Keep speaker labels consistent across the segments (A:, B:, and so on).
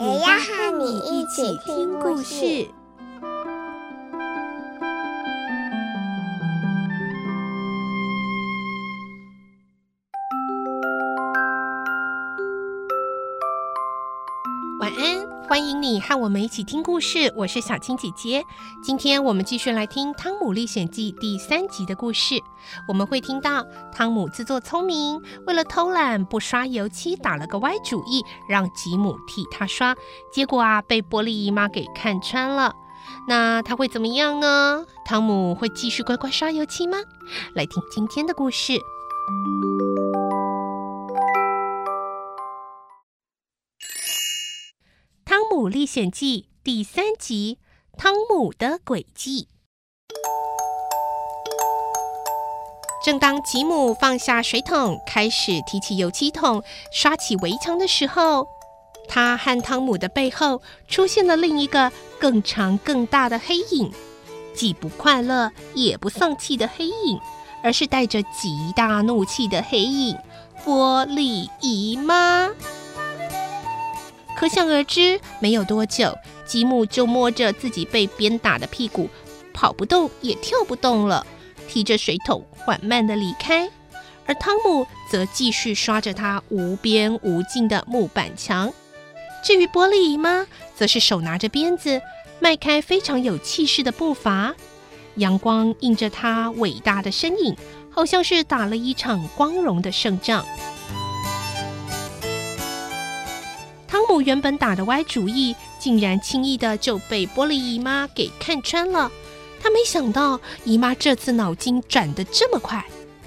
A: 也要和你一起听故事。
B: 晚安，欢迎你和我们一起听故事。我是小青姐姐。今天我们继续来听《汤姆历险记》第三集的故事。我们会听到汤姆自作聪明，为了偷懒不刷油漆，打了个歪主意，让吉姆替他刷。结果啊，被波莉姨妈给看穿了。那他会怎么样呢？汤姆会继续乖乖刷油漆吗？来听今天的故事。《历险记》第三集：汤姆的诡计。正当吉姆放下水桶，开始提起油漆桶刷起围墙的时候，他和汤姆的背后出现了另一个更长、更大的黑影，既不快乐也不丧气的黑影，而是带着极大怒气的黑影——波莉姨妈。可想而知，没有多久，吉姆就摸着自己被鞭打的屁股，跑不动也跳不动了，提着水桶缓慢地离开。而汤姆则继续刷着他无边无尽的木板墙。至于波莉姨妈，则是手拿着鞭子，迈开非常有气势的步伐。阳光映着她伟大的身影，好像是打了一场光荣的胜仗。原本打的歪主意，竟然轻易的就被玻璃姨妈给看穿了。他没想到姨妈这次脑筋转得这么快，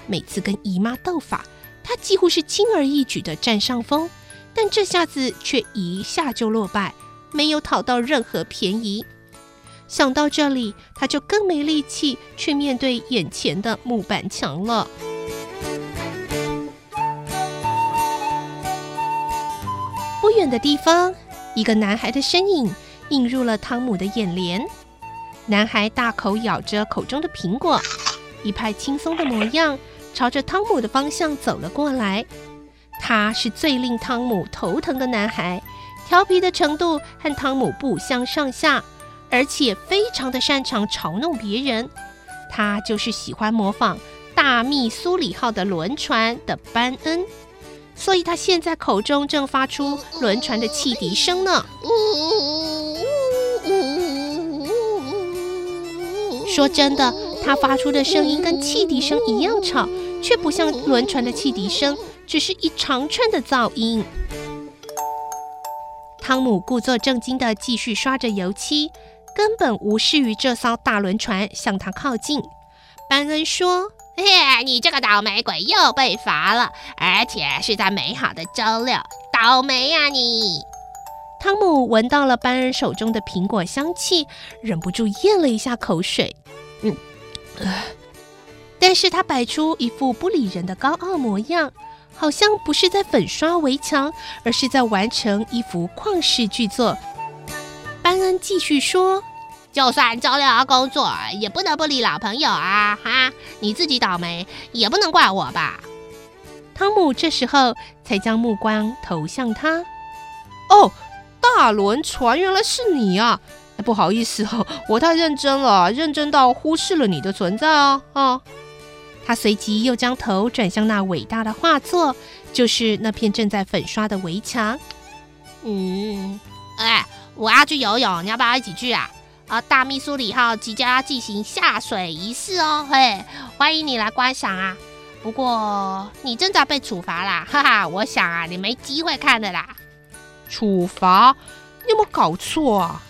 B: 每次跟姨妈斗法，他几乎是轻而易举的占上风，但这下子却一下就落败，没有讨到任何便宜。想到这里，他就更没力气去面对眼前的木板墙了。的地方，一个男孩的身影映入了汤姆的眼帘。男孩大口咬着口中的苹果，一派轻松的模样，朝着汤姆的方向走了过来。他是最令汤姆头疼的男孩，调皮的程度和汤姆不相上下，而且非常的擅长嘲弄别人。他就是喜欢模仿大密苏里号的轮船的班恩。所以他现在口中正发出轮船的汽笛声呢。说真的，他发出的声音跟汽笛声一样吵，却不像轮船的汽笛声，只是一长串的噪音。汤姆故作正经地继续刷着油漆，根本无视于这艘大轮船向他靠近。班恩说。嘿，你这个倒霉鬼又被罚了，而且是在美好的周六，倒霉呀你！汤姆闻到了班恩手中的苹果香气，忍不住咽了一下口水。嗯，但是他摆出一副不理人的高傲模样，好像不是在粉刷围墙，而是在完成一幅旷世巨作。班恩继续说。就算周六要工作，也不能不理老朋友啊！哈，你自己倒霉，也不能怪我吧？汤姆这时候才将目光投向他。
C: 哦，大轮船，原来是你啊！不好意思哦，我太认真了，认真到忽视了你的存在哦。哦，
B: 他随即又将头转向那伟大的画作，就是那片正在粉刷的围墙。嗯，哎，我要去游泳，你要不要一起去啊？啊，大密苏里号即将要进行下水仪式哦，嘿，欢迎你来观赏啊！不过你正在被处罚啦，哈哈，我想啊，你没机会看的啦。
C: 处罚？你有没有搞错啊？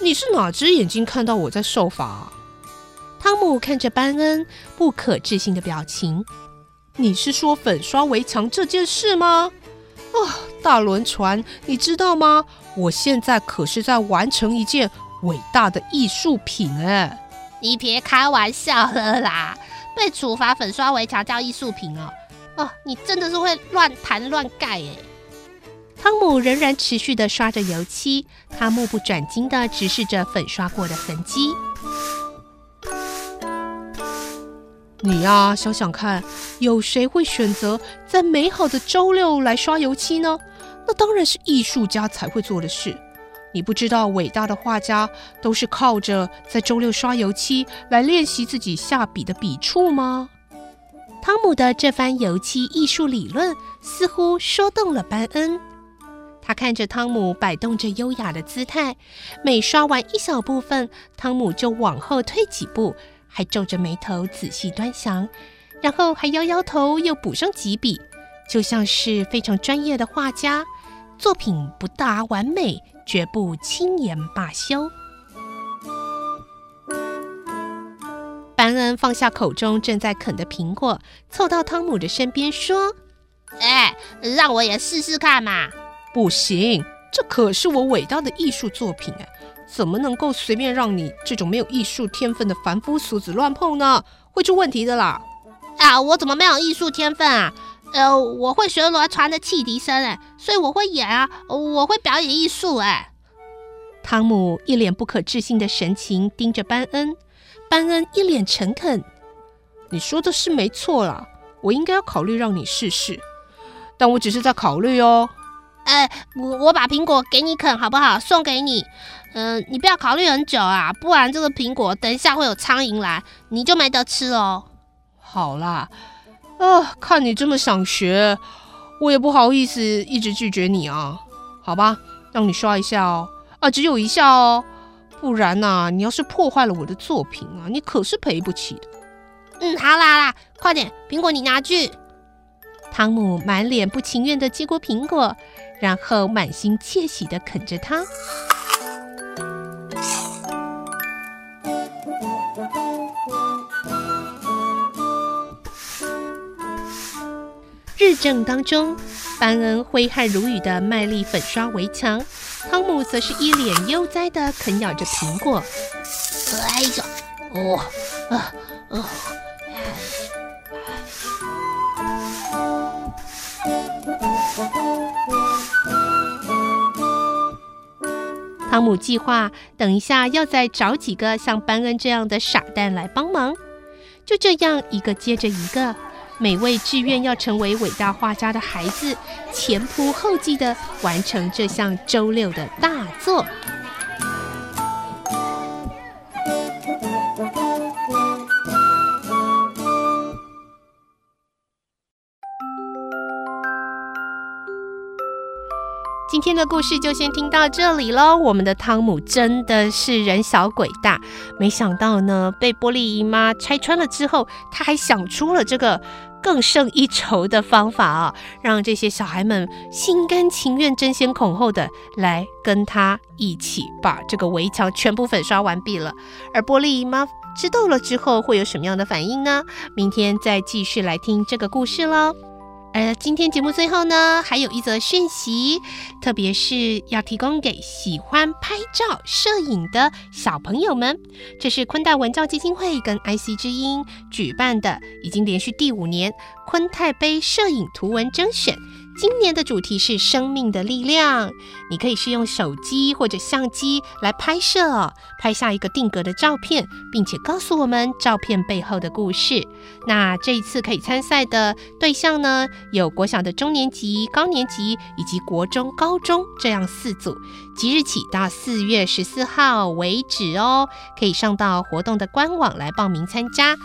C: 你是哪只眼睛看到我在受罚？
B: 汤姆看着班恩不可置信的表情，
C: 你是说粉刷围墙这件事吗？啊，
D: 大轮船，你知道吗？我现在可是在完成一件伟大的艺术品哎！
E: 你别开玩笑了啦！被处罚粉刷围墙叫艺术品哦？哦，你真的是会乱弹乱盖哎！
B: 汤姆仍然持续的刷着油漆，他目不转睛的直视着粉刷过的痕迹。
D: 你呀、啊，想想看，有谁会选择在美好的周六来刷油漆呢？那当然是艺术家才会做的事。你不知道伟大的画家都是靠着在周六刷油漆来练习自己下笔的笔触吗？
B: 汤姆的这番油漆艺术理论似乎说动了班恩。他看着汤姆摆动着优雅的姿态，每刷完一小部分，汤姆就往后退几步。还皱着眉头仔细端详，然后还摇摇头，又补上几笔，就像是非常专业的画家。作品不大完美，绝不轻言罢休。班恩放下口中正在啃的苹果，凑到汤姆的身边说：“
E: 哎，让我也试试看嘛！”“
D: 不行，这可是我伟大的艺术作品哎。”怎么能够随便让你这种没有艺术天分的凡夫俗子乱碰呢？会出问题的啦！
E: 啊，我怎么没有艺术天分啊？呃，我会旋螺船的汽笛声哎，所以我会演啊，我会表演艺术哎。
B: 汤姆一脸不可置信的神情盯着班恩，班恩一脸诚恳：“
D: 你说的是没错啦，我应该要考虑让你试试，但我只是在考虑哦。”
E: 哎，我我把苹果给你啃好不好？送给你。嗯、呃，你不要考虑很久啊，不然这个苹果等一下会有苍蝇来，你就没得吃哦。
D: 好啦，啊，看你这么想学，我也不好意思一直拒绝你啊。好吧，让你刷一下哦。啊，只有一下哦，不然呐、啊，你要是破坏了我的作品啊，你可是赔不起的。
E: 嗯，好啦好啦，快点，苹果你拿去。
B: 汤姆满脸不情愿的接过苹果，然后满心窃喜的啃着它。日正当中，班恩挥汗如雨的卖力粉刷围墙，汤姆则是一脸悠哉的啃咬着苹果。
E: 哎呀，哦，啊，哦，
B: 汤姆计划等一下要再找几个像班恩这样的傻蛋来帮忙，就这样一个接着一个。每位志愿要成为伟大画家的孩子，前仆后继地完成这项周六的大作。今天的故事就先听到这里喽。我们的汤姆真的是人小鬼大，没想到呢，被波莉姨妈拆穿了之后，他还想出了这个更胜一筹的方法啊，让这些小孩们心甘情愿、争先恐后的来跟他一起把这个围墙全部粉刷完毕了。而玻璃姨妈知道了之后，会有什么样的反应呢？明天再继续来听这个故事喽。而今天节目最后呢，还有一则讯息，特别是要提供给喜欢拍照、摄影的小朋友们。这是昆泰文教基金会跟 IC 之音举办的，已经连续第五年昆泰杯摄影图文征选。今年的主题是生命的力量，你可以是用手机或者相机来拍摄，拍下一个定格的照片，并且告诉我们照片背后的故事。那这一次可以参赛的对象呢，有国小的中年级、高年级以及国中、高中这样四组，即日起到四月十四号为止哦，可以上到活动的官网来报名参加。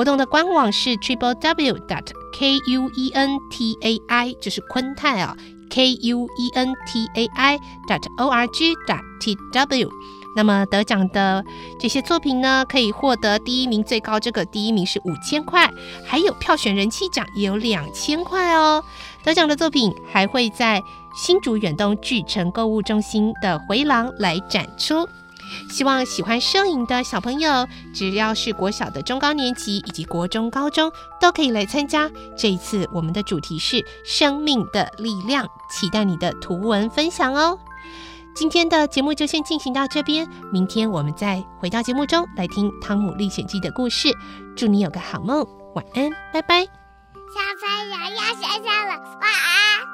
B: 活动的官网是 triple w dot k u e n t a i，就是昆泰啊，k u e n t a i dot o r g dot t w。那么得奖的这些作品呢，可以获得第一名，最高这个第一名是五千块，还有票选人气奖也有两千块哦。得奖的作品还会在新竹远东巨城购物中心的回廊来展出。希望喜欢摄影的小朋友，只要是国小的中高年级以及国中、高中，都可以来参加。这一次我们的主题是生命的力量，期待你的图文分享哦。今天的节目就先进行到这边，明天我们再回到节目中来听《汤姆历险记》的故事。祝你有个好梦，晚安，拜拜。
A: 小朋友要睡觉了，晚安。